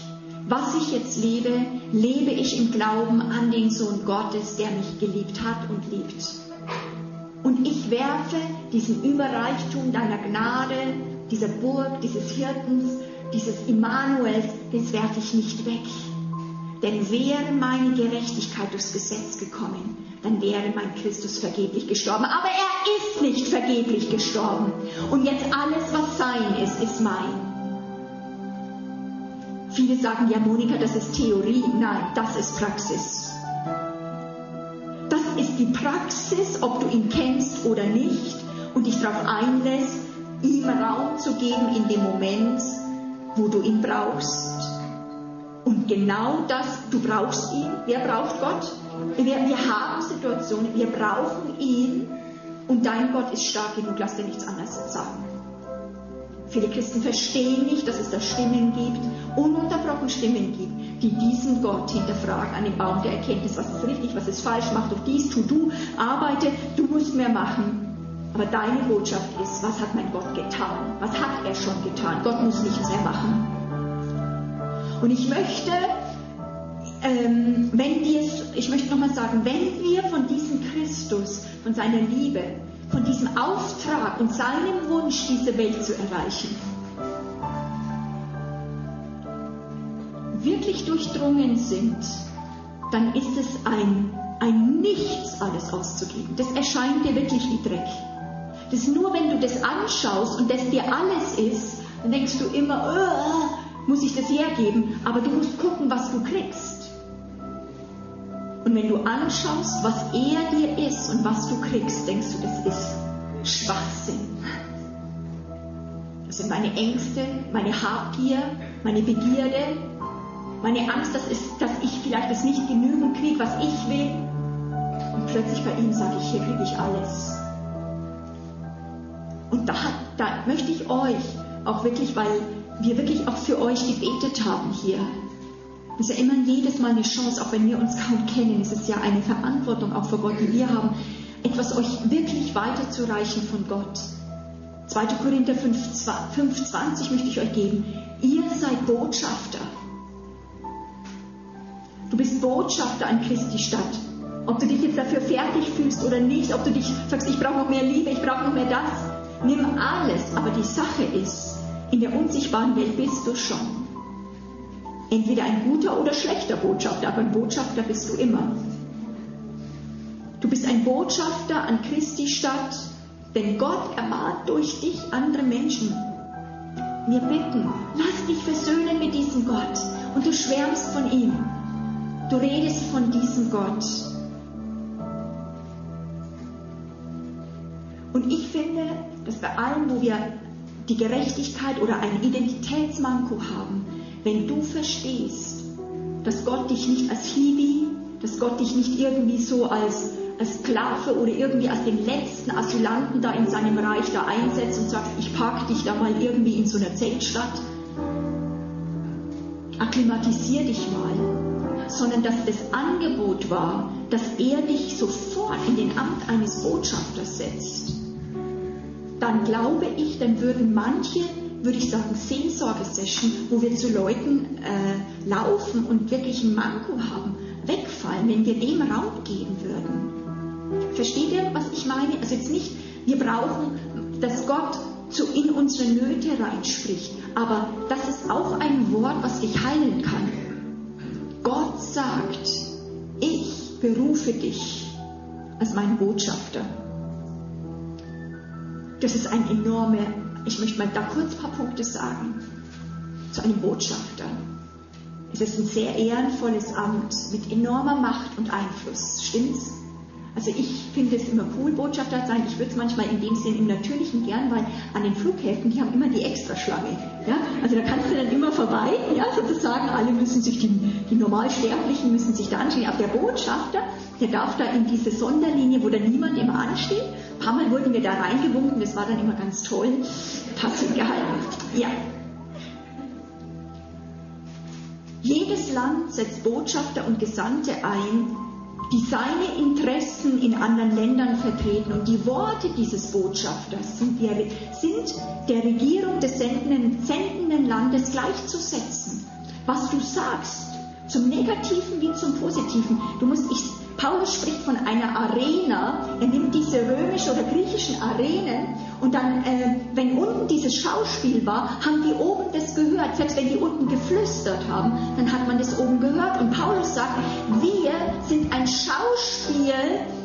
Was ich jetzt lebe, lebe ich im Glauben an den Sohn Gottes, der mich geliebt hat und liebt. Und ich werfe diesen Überreichtum deiner Gnade, dieser Burg, dieses Hirtens, dieses Immanuels, das werfe ich nicht weg. Denn wäre meine Gerechtigkeit durchs Gesetz gekommen, dann wäre mein Christus vergeblich gestorben. Aber er ist nicht vergeblich gestorben. Und jetzt alles, was sein ist, ist mein. Viele sagen, ja Monika, das ist Theorie. Nein, das ist Praxis. Ist die Praxis, ob du ihn kennst oder nicht und dich darauf einlässt, ihm Raum zu geben in dem Moment, wo du ihn brauchst. Und genau das, du brauchst ihn. Wer braucht Gott? Wir, wir haben Situationen, wir brauchen ihn. Und dein Gott ist stark genug, lass dir nichts anderes sagen. Viele Christen verstehen nicht, dass es da Stimmen gibt, ununterbrochen Stimmen gibt, die diesen Gott hinterfragen an dem Baum der Erkenntnis, was ist richtig, was ist falsch, mach doch dies, tu du, arbeite, du musst mehr machen. Aber deine Botschaft ist, was hat mein Gott getan? Was hat er schon getan? Gott muss nichts mehr machen. Und ich möchte, ähm, wenn wir, ich möchte nochmal sagen, wenn wir von diesem Christus, von seiner Liebe, von diesem Auftrag und seinem Wunsch, diese Welt zu erreichen, wirklich durchdrungen sind, dann ist es ein, ein Nichts, alles auszugeben. Das erscheint dir wirklich wie Dreck. Das nur, wenn du das anschaust und das dir alles ist, dann denkst du immer, oh, muss ich das hergeben, aber du musst gucken, was du kriegst. Und wenn du anschaust, was er dir ist und was du kriegst, denkst du, das ist Schwachsinn. Das sind meine Ängste, meine Habgier, meine Begierde, meine Angst, dass, es, dass ich vielleicht das nicht genügend kriege, was ich will. Und plötzlich bei ihm sage ich, hier kriege ich alles. Und da, da möchte ich euch auch wirklich, weil wir wirklich auch für euch gebetet haben hier. Das ist ja immer jedes Mal eine Chance, auch wenn wir uns kaum kennen. Es ist ja eine Verantwortung auch vor Gott, die wir haben, etwas euch wirklich weiterzureichen von Gott. 2. Korinther 5,20 möchte ich euch geben. Ihr seid Botschafter. Du bist Botschafter an Christi Stadt. Ob du dich jetzt dafür fertig fühlst oder nicht, ob du dich sagst, ich brauche noch mehr Liebe, ich brauche noch mehr das, nimm alles. Aber die Sache ist, in der unsichtbaren Welt bist du schon. Entweder ein guter oder schlechter Botschafter, aber ein Botschafter bist du immer. Du bist ein Botschafter an Christi Stadt, denn Gott ermahnt durch dich andere Menschen. Wir bitten, lass dich versöhnen mit diesem Gott und du schwärmst von ihm. Du redest von diesem Gott. Und ich finde, dass bei allem, wo wir die Gerechtigkeit oder ein Identitätsmanko haben, wenn du verstehst, dass Gott dich nicht als Hiwi, dass Gott dich nicht irgendwie so als, als Sklave oder irgendwie als den letzten Asylanten da in seinem Reich da einsetzt und sagt, ich park dich da mal irgendwie in so einer Zeltstadt, akklimatisier dich mal, sondern dass das Angebot war, dass er dich sofort in den Amt eines Botschafters setzt dann glaube ich, dann würden manche, würde ich sagen, Seelsorgesession, wo wir zu Leuten äh, laufen und wirklich ein Manko haben, wegfallen, wenn wir dem Raum geben würden. Versteht ihr, was ich meine? Also jetzt nicht, wir brauchen, dass Gott zu in unsere Nöte reinspricht, aber das ist auch ein Wort, was dich heilen kann. Gott sagt, ich berufe dich als mein Botschafter. Das ist ein enorme, ich möchte mal da kurz ein paar Punkte sagen, zu einem Botschafter. Es ist ein sehr ehrenvolles Amt mit enormer Macht und Einfluss. Stimmt's? Also ich finde es immer cool, Botschafter zu sein. Ich würde es manchmal in dem Sinn im Natürlichen gern, weil an den Flughäfen, die haben immer die Extraschlange. Ja? Also da kannst du dann immer vorbei, ja, sozusagen. Alle müssen sich, die, die Normalsterblichen müssen sich da anstehen. Aber der Botschafter, der darf da in diese Sonderlinie, wo da niemand immer ansteht. Ein paar Mal wurden wir da reingewunken, das war dann immer ganz toll. Passiv gehalten. Ja. Jedes Land setzt Botschafter und Gesandte ein, die seine Interessen in anderen Ländern vertreten. Und die Worte dieses Botschafters sind der, sind der Regierung des sendenden, sendenden Landes gleichzusetzen. Was du sagst, zum Negativen wie zum Positiven. Du musst, ich, Paulus spricht von einer Arena. Er nimmt diese römischen oder griechischen Arenen und dann, äh, wenn unten dieses Schauspiel war, haben die oben das gehört. Selbst wenn die unten geflüstert haben, dann hat man das oben gehört. Und Paulus sagt, wir sind ein Schauspiel,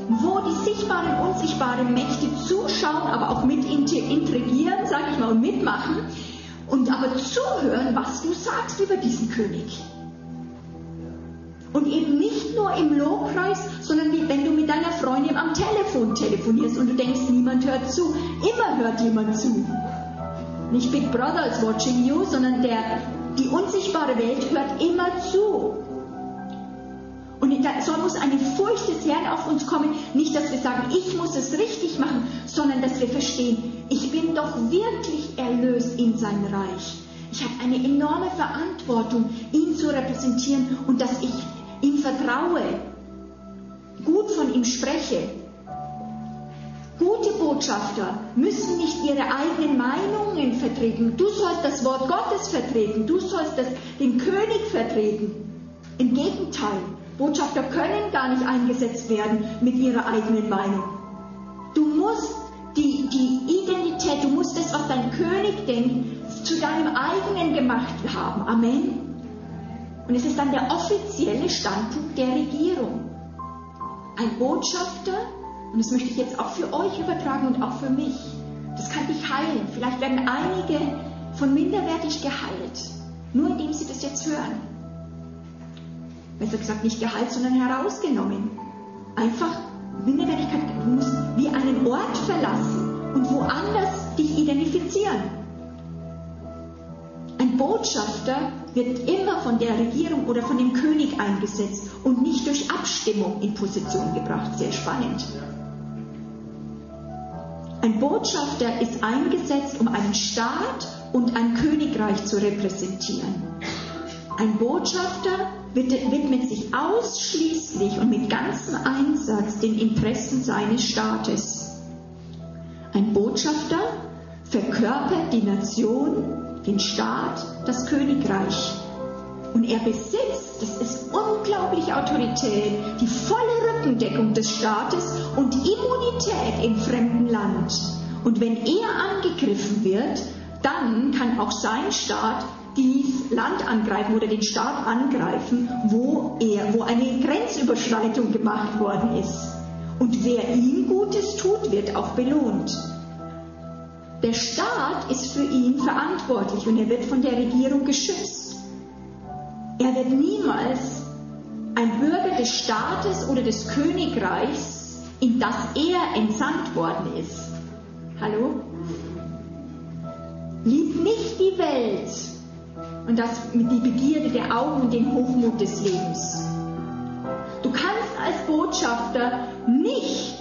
wo die sichtbaren und unsichtbaren Mächte zuschauen, aber auch mit intrigieren, sage ich mal, und mitmachen. Und aber zuhören, was du sagst über diesen König. Und eben nicht nur im Lobpreis, sondern wenn du mit deiner Freundin am Telefon telefonierst und du denkst, niemand hört zu. Immer hört jemand zu. Nicht Big Brother is watching you, sondern der, die unsichtbare Welt hört immer zu. Und da soll muss eine Furcht des Herrn auf uns kommen. Nicht, dass wir sagen, ich muss es richtig machen, sondern dass wir verstehen, ich bin doch wirklich erlöst in sein Reich. Ich habe eine enorme Verantwortung, ihn zu repräsentieren und dass ich ihm vertraue, gut von ihm spreche. Gute Botschafter müssen nicht ihre eigenen Meinungen vertreten. Du sollst das Wort Gottes vertreten. Du sollst das, den König vertreten. Im Gegenteil, Botschafter können gar nicht eingesetzt werden mit ihrer eigenen Meinung. Du musst die, die Identität, du musst das, was dein König denkt, zu deinem eigenen gemacht haben. Amen. Und es ist dann der offizielle Standpunkt der Regierung. Ein Botschafter, und das möchte ich jetzt auch für euch übertragen und auch für mich, das kann dich heilen. Vielleicht werden einige von minderwertig geheilt, nur indem sie das jetzt hören. Besser gesagt, nicht geheilt, sondern herausgenommen. Einfach Minderwertigkeit, du musst wie einen Ort verlassen und woanders dich identifizieren. Ein Botschafter wird immer von der Regierung oder von dem König eingesetzt und nicht durch Abstimmung in Position gebracht. Sehr spannend. Ein Botschafter ist eingesetzt, um einen Staat und ein Königreich zu repräsentieren. Ein Botschafter widmet sich ausschließlich und mit ganzem Einsatz den Interessen seines Staates. Ein Botschafter verkörpert die Nation den Staat, das Königreich. Und er besitzt, das ist unglaubliche Autorität, die volle Rückendeckung des Staates und Immunität im fremden Land. Und wenn er angegriffen wird, dann kann auch sein Staat dies Land angreifen oder den Staat angreifen, wo, er, wo eine Grenzüberschreitung gemacht worden ist. Und wer ihm Gutes tut, wird auch belohnt. Der Staat ist für ihn verantwortlich und er wird von der Regierung geschützt. Er wird niemals ein Bürger des Staates oder des Königreichs, in das er entsandt worden ist. Hallo? Lieb nicht die Welt und das mit die Begierde der Augen und den Hochmut des Lebens. Du kannst als Botschafter nicht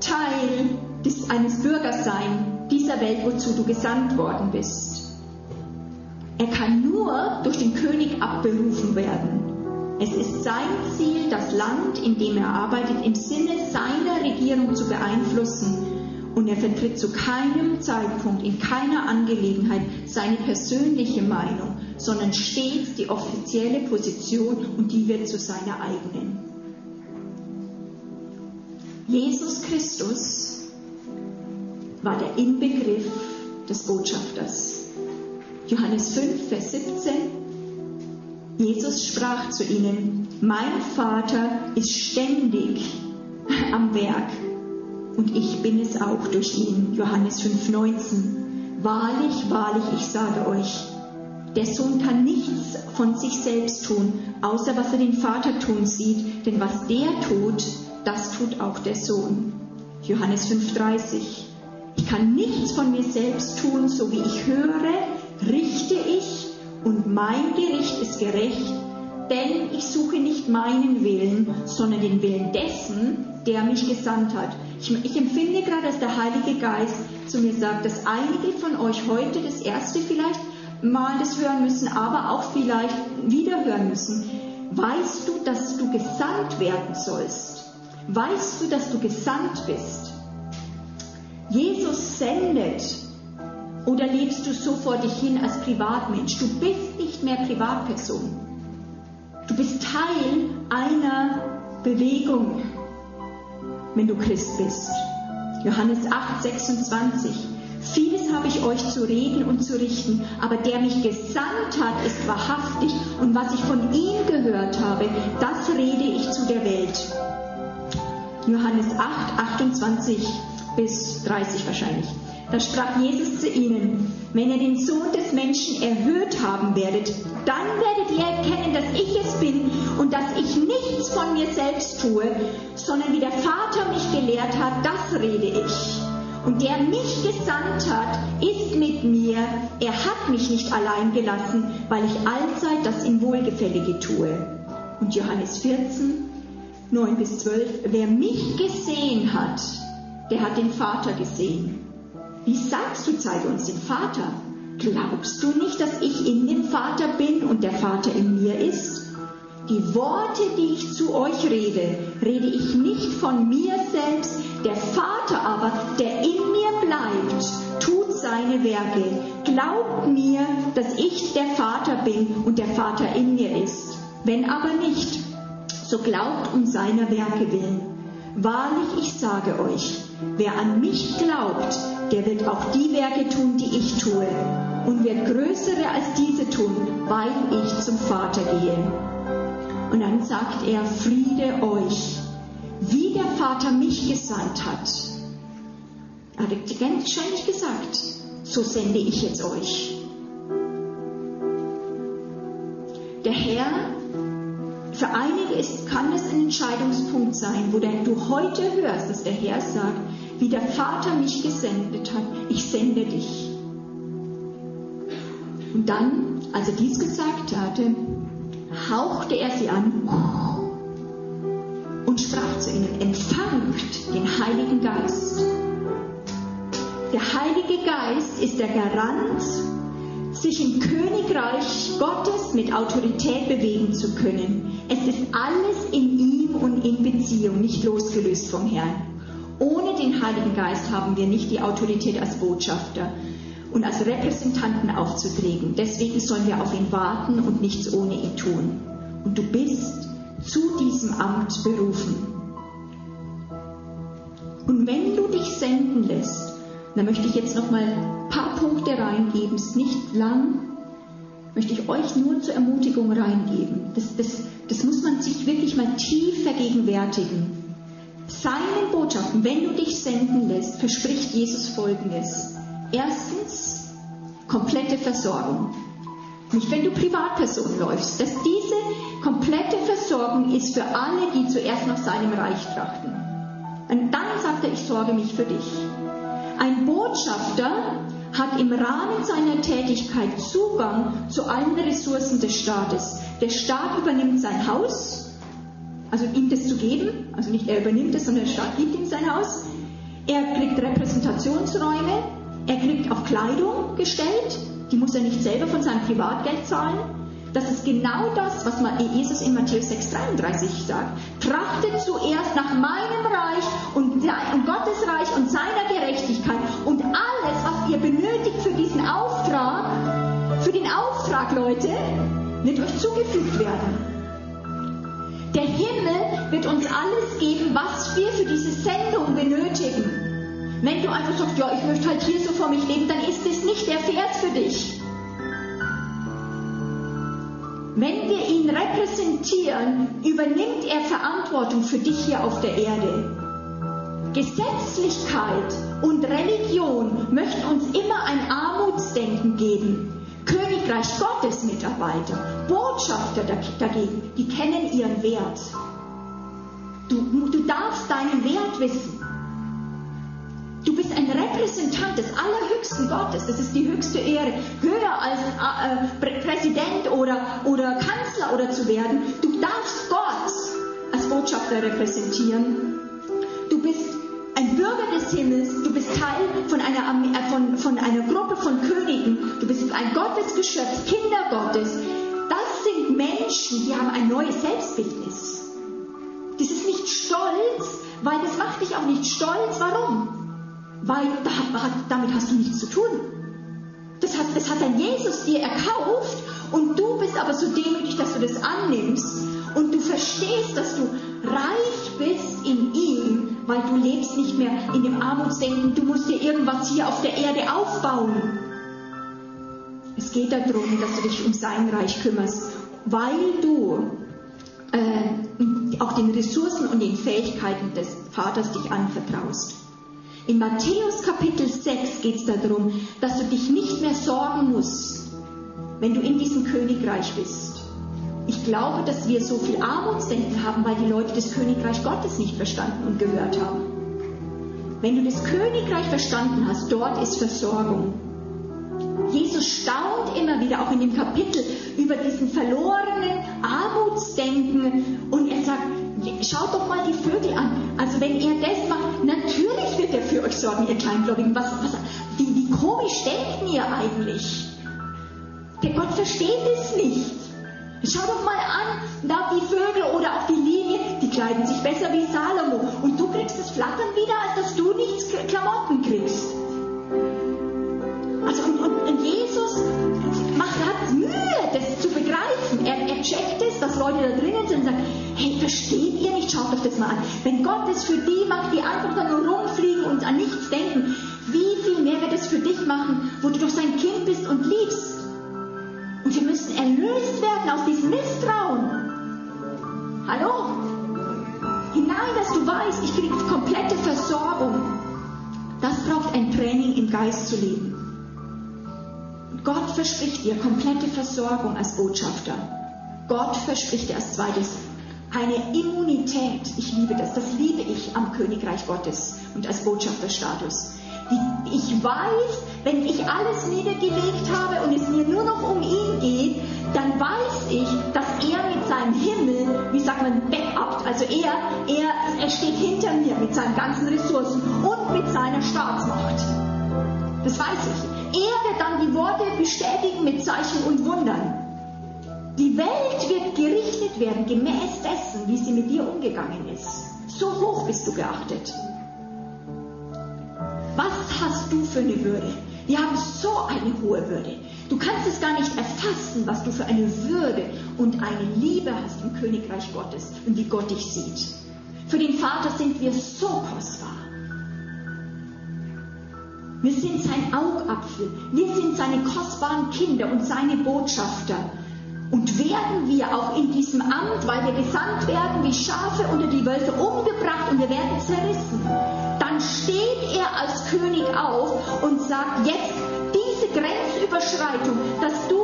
Teil des, eines Bürgers sein dieser Welt, wozu du gesandt worden bist. Er kann nur durch den König abberufen werden. Es ist sein Ziel, das Land, in dem er arbeitet, im Sinne seiner Regierung zu beeinflussen und er vertritt zu keinem Zeitpunkt in keiner Angelegenheit seine persönliche Meinung, sondern stets die offizielle Position und die wird zu seiner eigenen. Jesus Christus war der Inbegriff des Botschafters. Johannes 5, Vers 17. Jesus sprach zu ihnen, mein Vater ist ständig am Werk und ich bin es auch durch ihn. Johannes 5,19. Wahrlich, wahrlich, ich sage euch, der Sohn kann nichts von sich selbst tun, außer was er den Vater tun sieht, denn was der tut, das tut auch der Sohn. Johannes 5,30. Ich kann nichts von mir selbst tun, so wie ich höre, richte ich und mein Gericht ist gerecht, denn ich suche nicht meinen Willen, sondern den Willen dessen, der mich gesandt hat. Ich, ich, empfinde gerade, dass der Heilige Geist zu mir sagt, dass einige von euch heute das erste vielleicht mal das hören müssen, aber auch vielleicht wieder hören müssen. Weißt du, dass du gesandt werden sollst? Weißt du, dass du gesandt bist? Jesus sendet. Oder lebst du so vor dich hin als Privatmensch? Du bist nicht mehr Privatperson. Du bist Teil einer Bewegung, wenn du Christ bist. Johannes 8, 26. Vieles habe ich euch zu reden und zu richten, aber der mich gesandt hat, ist wahrhaftig und was ich von ihm gehört habe, das rede ich zu der Welt. Johannes 8, 28 bis 30 wahrscheinlich. Da sprach Jesus zu ihnen, wenn ihr den Sohn des Menschen erhöht haben werdet, dann werdet ihr erkennen, dass ich es bin und dass ich nichts von mir selbst tue, sondern wie der Vater mich gelehrt hat, das rede ich. Und der mich gesandt hat, ist mit mir. Er hat mich nicht allein gelassen, weil ich allzeit das ihm Wohlgefällige tue. Und Johannes 14, 9 bis 12, wer mich gesehen hat, der hat den Vater gesehen. Wie sagst du, zeige uns den Vater? Glaubst du nicht, dass ich in dem Vater bin und der Vater in mir ist? Die Worte, die ich zu euch rede, rede ich nicht von mir selbst, der Vater aber, der in mir bleibt, tut seine Werke. Glaubt mir, dass ich der Vater bin und der Vater in mir ist. Wenn aber nicht, so glaubt um seiner Werke willen. Wahrlich, ich sage euch, wer an mich glaubt, der wird auch die Werke tun, die ich tue, und wird größere als diese tun, weil ich zum Vater gehe. Und dann sagt er, Friede euch, wie der Vater mich gesandt hat. Er hat ständig gesagt, so sende ich jetzt euch. Der Herr für einige ist, kann es ein Entscheidungspunkt sein, wo du heute hörst, dass der Herr sagt, wie der Vater mich gesendet hat, ich sende dich. Und dann, als er dies gesagt hatte, hauchte er sie an und sprach zu ihnen, empfangt den Heiligen Geist. Der Heilige Geist ist der Garant sich im Königreich Gottes mit Autorität bewegen zu können. Es ist alles in ihm und in Beziehung, nicht losgelöst vom Herrn. Ohne den Heiligen Geist haben wir nicht die Autorität als Botschafter und als Repräsentanten aufzutreten. Deswegen sollen wir auf ihn warten und nichts ohne ihn tun. Und du bist zu diesem Amt berufen. Und wenn du dich senden lässt, Da möchte ich jetzt noch mal ein paar Punkte reingeben, es ist nicht lang, möchte ich euch nur zur Ermutigung reingeben. Das, das, das muss man sich wirklich mal tief vergegenwärtigen. Seinen Botschaften, wenn du dich senden lässt, verspricht Jesus Folgendes. Erstens, komplette Versorgung. Nicht, wenn du Privatperson läufst. Dass diese komplette Versorgung ist für alle, die zuerst nach seinem Reich trachten. Und dann sagt er, ich sorge mich für dich. Ein Botschafter hat im Rahmen seiner Tätigkeit Zugang zu allen Ressourcen des Staates. Der Staat übernimmt sein Haus, also ihm das zu geben, also nicht er übernimmt es, sondern der Staat gibt ihm sein Haus. Er kriegt Repräsentationsräume, er kriegt auch Kleidung gestellt, die muss er nicht selber von seinem Privatgeld zahlen. Das ist genau das, was Jesus in Matthäus 6,33 sagt. Trachtet zuerst nach meinem Reich und, Gottes zugefügt werden. Der Himmel wird uns alles geben, was wir für diese Sendung benötigen. Wenn du einfach sagst, ja, ich möchte halt hier so vor mich leben, dann ist es nicht der Vers für dich. Wenn wir ihn repräsentieren, übernimmt er Verantwortung für dich hier auf der Erde. Gesetzlichkeit und Religion möchten uns immer ein Armutsdenken geben. Königreich Gottes Mitarbeiter, Botschafter dagegen, die kennen ihren Wert. Du, du darfst deinen Wert wissen. Du bist ein Repräsentant des allerhöchsten Gottes. Das ist die höchste Ehre. Höher als äh, äh Präsident oder, oder Kanzler oder zu werden. Du darfst Gott als Botschafter repräsentieren. Du bist ein Bürger des Himmels. Du bist Teil von einer, äh, von, von einer Gruppe von Königen. Ein Gottesgeschöpf, Kinder Gottes. Das sind Menschen, die haben ein neues Selbstbildnis. Das ist nicht stolz, weil das macht dich auch nicht stolz. Warum? weil damit hast du nichts zu tun. Das hat, das hat ein Jesus dir erkauft und du bist aber so demütig, dass du das annimmst und du verstehst, dass du reich bist in ihm, weil du lebst nicht mehr in dem Armutsdenken, du musst dir irgendwas hier auf der Erde aufbauen. Es geht darum, dass du dich um sein Reich kümmerst, weil du äh, auch den Ressourcen und den Fähigkeiten des Vaters dich anvertraust. In Matthäus Kapitel 6 geht es darum, dass du dich nicht mehr sorgen musst, wenn du in diesem Königreich bist. Ich glaube, dass wir so viel Armutsdenken haben, weil die Leute das Königreich Gottes nicht verstanden und gehört haben. Wenn du das Königreich verstanden hast, dort ist Versorgung. Jesus staunt immer wieder, auch in dem Kapitel, über diesen verlorenen Armutsdenken und er sagt, schaut doch mal die Vögel an. Also wenn er das macht, natürlich wird er für euch sorgen, ihr Kleingläubigen. Was, was, wie, wie komisch denkt ihr eigentlich? Der Gott versteht es nicht. Schau doch mal an, da die Vögel oder auch die Linie, die kleiden sich besser wie Salomo. Und du kriegst das Flattern wieder, als dass du Also und, und, und Jesus macht, hat Mühe, das zu begreifen. Er, er checkt es, dass Leute da drinnen sind und sagen, hey, versteht ihr nicht? Schaut euch das mal an. Wenn Gott es für die macht, die einfach nur rumfliegen und an nichts denken, wie viel mehr wird es für dich machen, wo du doch sein Kind bist und liebst? Und wir müssen erlöst werden aus diesem Misstrauen. Hallo? Hinein, dass du weißt, ich kriege komplette Versorgung. Das braucht ein Training im Geist zu leben. Gott verspricht dir komplette Versorgung als Botschafter. Gott verspricht dir als zweites eine Immunität. Ich liebe das. Das liebe ich am Königreich Gottes und als Botschafterstatus. Ich weiß, wenn ich alles niedergelegt habe und es mir nur noch um ihn geht, dann weiß ich, dass er mit seinem Himmel, wie sagt man, backupt. Also er, er, er steht hinter mir mit seinen ganzen Ressourcen und mit seiner Staatsmacht. Das weiß ich. Er wird dann die Worte bestätigen mit Zeichen und Wundern. Die Welt wird gerichtet werden gemäß dessen, wie sie mit dir umgegangen ist. So hoch bist du geachtet. Was hast du für eine Würde? Wir haben so eine hohe Würde. Du kannst es gar nicht erfassen, was du für eine Würde und eine Liebe hast im Königreich Gottes und wie Gott dich sieht. Für den Vater sind wir so kostbar. Wir sind sein Augapfel. Wir sind seine kostbaren Kinder und seine Botschafter. Und werden wir auch in diesem Amt, weil wir gesandt werden wie Schafe unter die Wölfe, umgebracht und wir werden zerrissen, dann steht er als König auf und sagt, jetzt diese Grenzüberschreitung, dass du,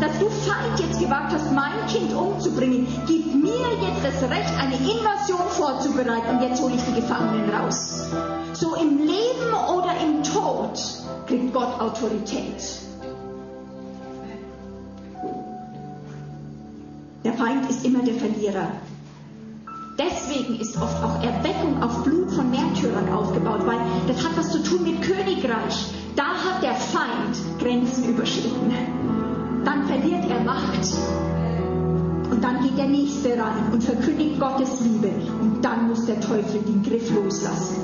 dass du Feind jetzt gewagt hast, mein Kind umzubringen, gibt mir jetzt das Recht, eine Invasion vorzubereiten und jetzt hole ich die Gefangenen raus. So im Leben im Tod kriegt Gott Autorität. Der Feind ist immer der Verlierer. Deswegen ist oft auch Erweckung auf Blut von Märtyrern aufgebaut, weil das hat was zu tun mit Königreich. Da hat der Feind Grenzen überschritten. Dann verliert er Macht. Und dann geht der Nächste rein und verkündigt Gottes Liebe. Und dann muss der Teufel den Griff loslassen.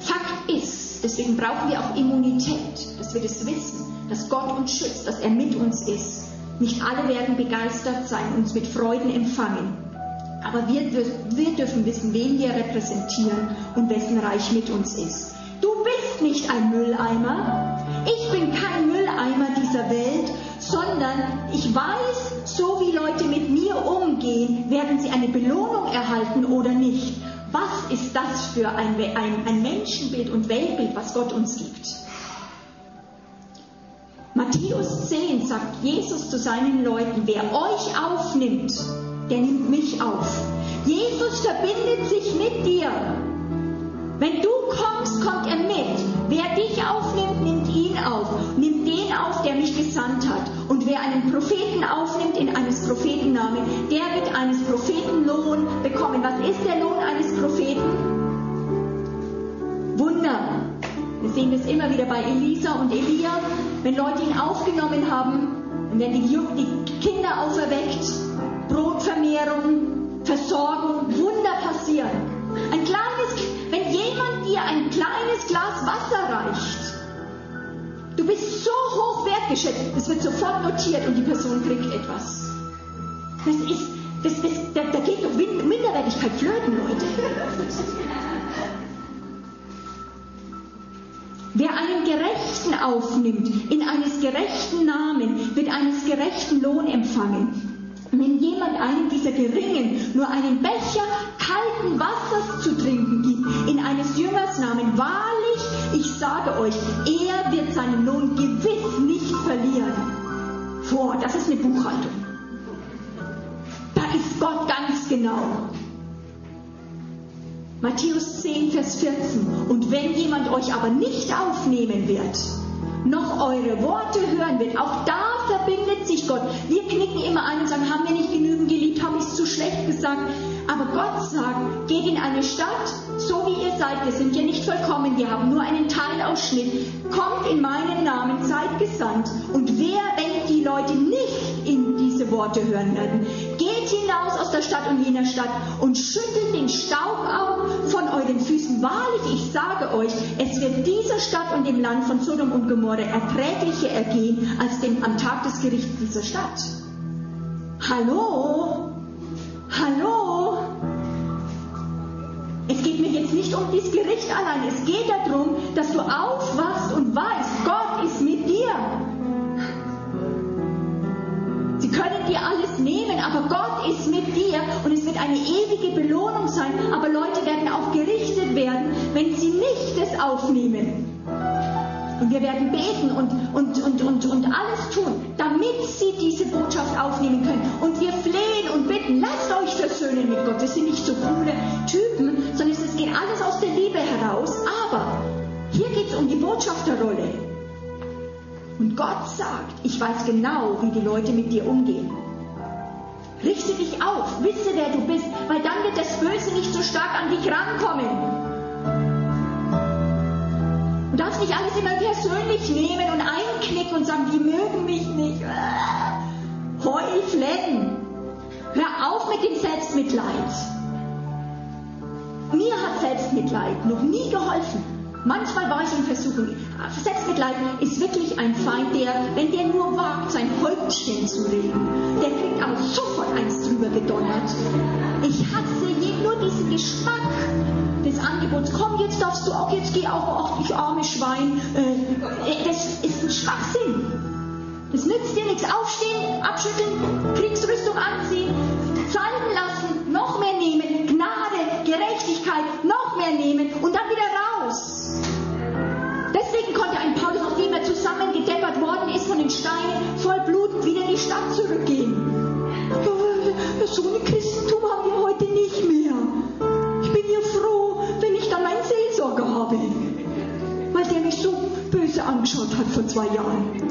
Fakt ist, deswegen brauchen wir auch Immunität, dass wir das wissen, dass Gott uns schützt, dass er mit uns ist nicht alle werden begeistert sein, uns mit Freuden empfangen. Aber wir, wir dürfen wissen, wen wir repräsentieren und wessen Reich mit uns ist. Du bist nicht ein Mülleimer. Ich bin kein Mülleimer dieser Welt, sondern ich weiß, so wie Leute mit mir umgehen, werden sie eine Belohnung erhalten oder nicht. Was ist das für ein, ein, ein Menschenbild und Weltbild, was Gott uns gibt? Matthäus 10 sagt Jesus zu seinen Leuten, wer euch aufnimmt, der nimmt mich auf. Jesus verbindet sich mit dir. Wenn du kommst, kommt er mit. Wer dich aufnimmt, nimmt ihn auf. Nimmt den auf, der mich gesandt hat. Und wer einen Propheten aufnimmt in eines Propheten Namen, der wird eines Propheten Lohn bekommen. Was ist der Lohn eines Propheten? Wunder. Wir sehen das immer wieder bei Elisa und Elia, wenn Leute ihn aufgenommen haben, dann werden die, Kinder auferweckt, Brotvermehrung, Versorgung, Wunder passieren. Ein kleines, wenn jemand dir ein kleines Glas Wasser du bist so hoch wertgeschätzt, es wird sofort notiert und die Person kriegt etwas. Das ist, das, das, da, da geht doch Minderwertigkeit flöten, Leute. Wer einen Gerechten aufnimmt, in eines gerechten Namen, wird eines gerechten Lohn empfangen. Wenn jemand einem dieser Geringen nur einen Becher kalten Wassers zu trinken gibt, in eines Jüngers Namen, wahrlich, ich sage euch, er wird seinen Lohn gewiss nicht verlieren. Vor, das ist eine Buchhaltung. Da ist Gott ganz genau. Matthäus 10, Vers 14. Und wenn jemand euch aber nicht aufnehmen wird, noch eure Worte hören wird, auch da verbindet sich Gott. Wir knicken immer ein und sagen, haben wir nicht genügend geliebt, habe ich es zu schlecht gesagt. Aber Gott sagt, geht in eine Stadt, so wie ihr seid, wir sind ja nicht vollkommen, wir haben nur einen Teilausschnitt, kommt in meinen Namen, seid gesandt. Und wer, wenn die Leute nicht in diese Worte hören werden, geht hinaus aus der Stadt und jener Stadt und schüttelt den Staub auf von euren Füßen. Wahrlich, ich sage euch, es wird dieser Stadt und dem Land von Sodom und Gomorra erträglicher ergehen als dem am Tag des Gerichts dieser Stadt. Hallo? Hallo? Es geht mir jetzt nicht um dieses Gericht allein. Es geht darum, dass du aufwachst und weißt, Gott ist mit dir. Sie können dir alles nehmen, aber Gott ist mit dir und es wird eine ewige Belohnung sein. Aber Leute werden auch gerichtet werden, wenn sie nicht das aufnehmen. Und wir werden beten und, und, und, und, und alles tun, damit sie diese Botschaft aufnehmen können. Und wir flehen und bitten, lasst euch versöhnen mit Gott. Wir sind nicht so coole Typen, heraus. Aber hier geht es um die Botschafterrolle. Und Gott sagt, ich weiß genau, wie die Leute mit dir umgehen. Richte dich auf, wisse, wer du bist, weil dann wird das Böse nicht so stark an dich rankommen. Du darfst nicht alles immer persönlich nehmen und einknicken und sagen, die mögen mich nicht. Heulflennen. Hör auf mit dem Selbstmitleid. Mir hat Selbstmitleid noch nie geholfen. Manchmal war ich in Versuchung. Selbstmitleid ist wirklich ein Feind, der, wenn der nur wagt, sein aufstehen zu reden. Der kriegt aber sofort eins drüber gedonnert. Ich hasse nur diesen Geschmack des Angebots. Komm, jetzt darfst du auch, jetzt geh auch, ach, ich arme Schwein. Äh, das ist ein Schwachsinn. Es nützt dir nichts. Aufstehen, abschütteln, Kriegsrüstung anziehen, salben lassen, noch mehr nehmen, Gnade, Gerechtigkeit, noch mehr nehmen und dann wieder raus. Deswegen konnte ein Paulus, nachdem er zusammengedeppert worden ist von den Steinen, voll blutend wieder in die Stadt zurückgehen. So ein Christentum haben wir heute nicht mehr. Ich bin ja froh, wenn ich dann meinen Seelsorger habe, weil der mich so böse angeschaut hat vor zwei Jahren.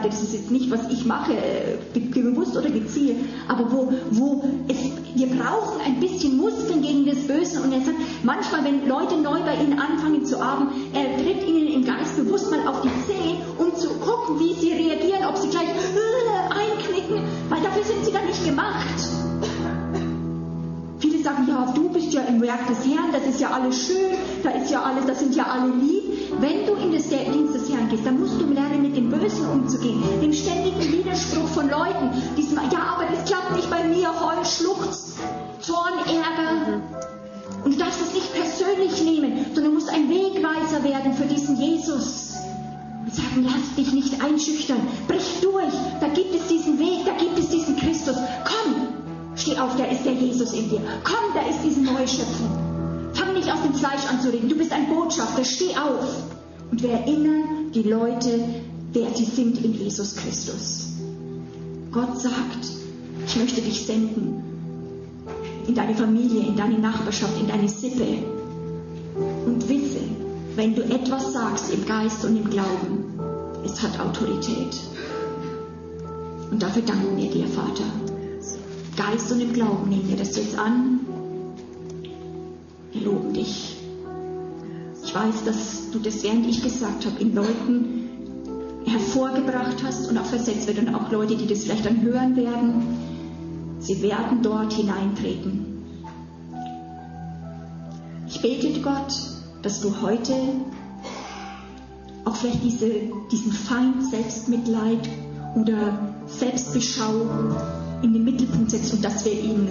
Mitarbeiter, das ist jetzt nicht, was ich mache, äh, bewusst oder gezielt, aber wo, wo es, wir brauchen ein bisschen Muskeln gegen das Böse. Und er sagt, manchmal, wenn Leute neu bei ihnen anfangen zu arbeiten, er tritt ihnen im Geist bewusst mal auf die Zehen, um zu gucken, wie sie reagieren, ob sie gleich äh, einknicken, weil dafür sind sie dann nicht gemacht. Viele sagen, ja, du bist ja im Werk des Herrn, das ist ja alles schön, da ist ja alles, das sind ja alle lieb. Wenn du in das des Herrn gehst, dann musst du lernen, mit dem Bösen umzugehen, dem ständigen Widerspruch von Leuten, diesem, ja, aber das klappt nicht bei mir, Heul, Schluchz, Zorn, Ärger. Und du darfst es nicht persönlich nehmen, sondern musst ein Wegweiser werden für diesen Jesus. Und sagen, lass dich nicht einschüchtern, brich durch, da gibt es diesen Weg, da gibt es diesen Christus. Komm, steh auf, da ist der Jesus in dir. Komm, da ist diese neue Schöpfung. Fang nicht aus dem Fleisch an zu reden, du bist ein Botschafter, steh auf. Und wir erinnern die Leute, wer sie sind in Jesus Christus. Gott sagt, ich möchte dich senden in deine Familie, in deine Nachbarschaft, in deine Sippe. Und wisse, wenn du etwas sagst im Geist und im Glauben, es hat Autorität. Und dafür danken wir dir, Vater. Geist und im Glauben nehmen wir das jetzt an. Wir loben dich. Ich weiß, dass du das, während ich gesagt habe, in Leuten hervorgebracht hast und auch versetzt wird und auch Leute, die das vielleicht dann hören werden, sie werden dort hineintreten. Ich bete Gott, dass du heute auch vielleicht diese, diesen Feind Selbstmitleid oder Selbstbeschau in den Mittelpunkt setzt und dass wir ihn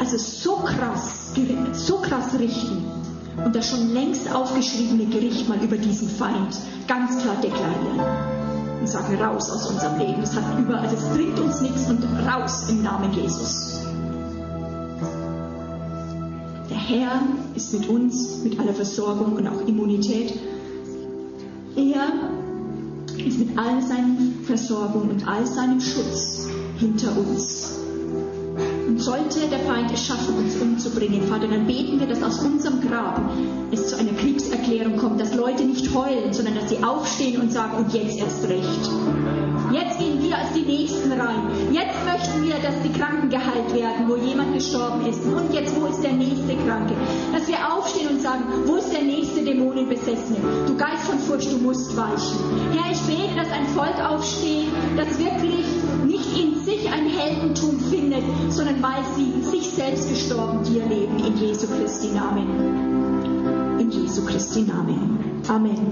also so krass, so krass richten und das schon längst aufgeschriebene Gericht mal über diesen Feind ganz klar deklarieren und sagen, raus aus unserem Leben. Das hat über, also es bringt uns nichts und raus im Namen Jesus. Der Herr ist mit uns, mit aller Versorgung und auch Immunität. Er ist mit all seinen Versorgung und all seinem Schutz hinter uns. Und sollte der Feind es schaffen, uns umzubringen, Vater, dann beten wir, dass aus unserem Grab es zu einer Kriegserklärung kommt, dass Leute nicht heulen, sondern dass sie aufstehen und sagen, und jetzt erst recht. Jetzt gehen wir als die Nächsten rein. Jetzt möchten wir, dass die Kranken geheilt werden, wo jemand gestorben ist. Und jetzt, wo ist der nächste Kranke? Dass wir aufstehen und sagen, wo ist der nächste Dämonenbesessene? Du Geist von Furcht, du musst weichen. Herr, ich bete, dass ein Volk aufsteht, das wirklich ein Heldentum findet, sondern weil sie sich selbst gestorben dir leben. In Jesu Christi Namen. In Jesu Christi Namen. Amen.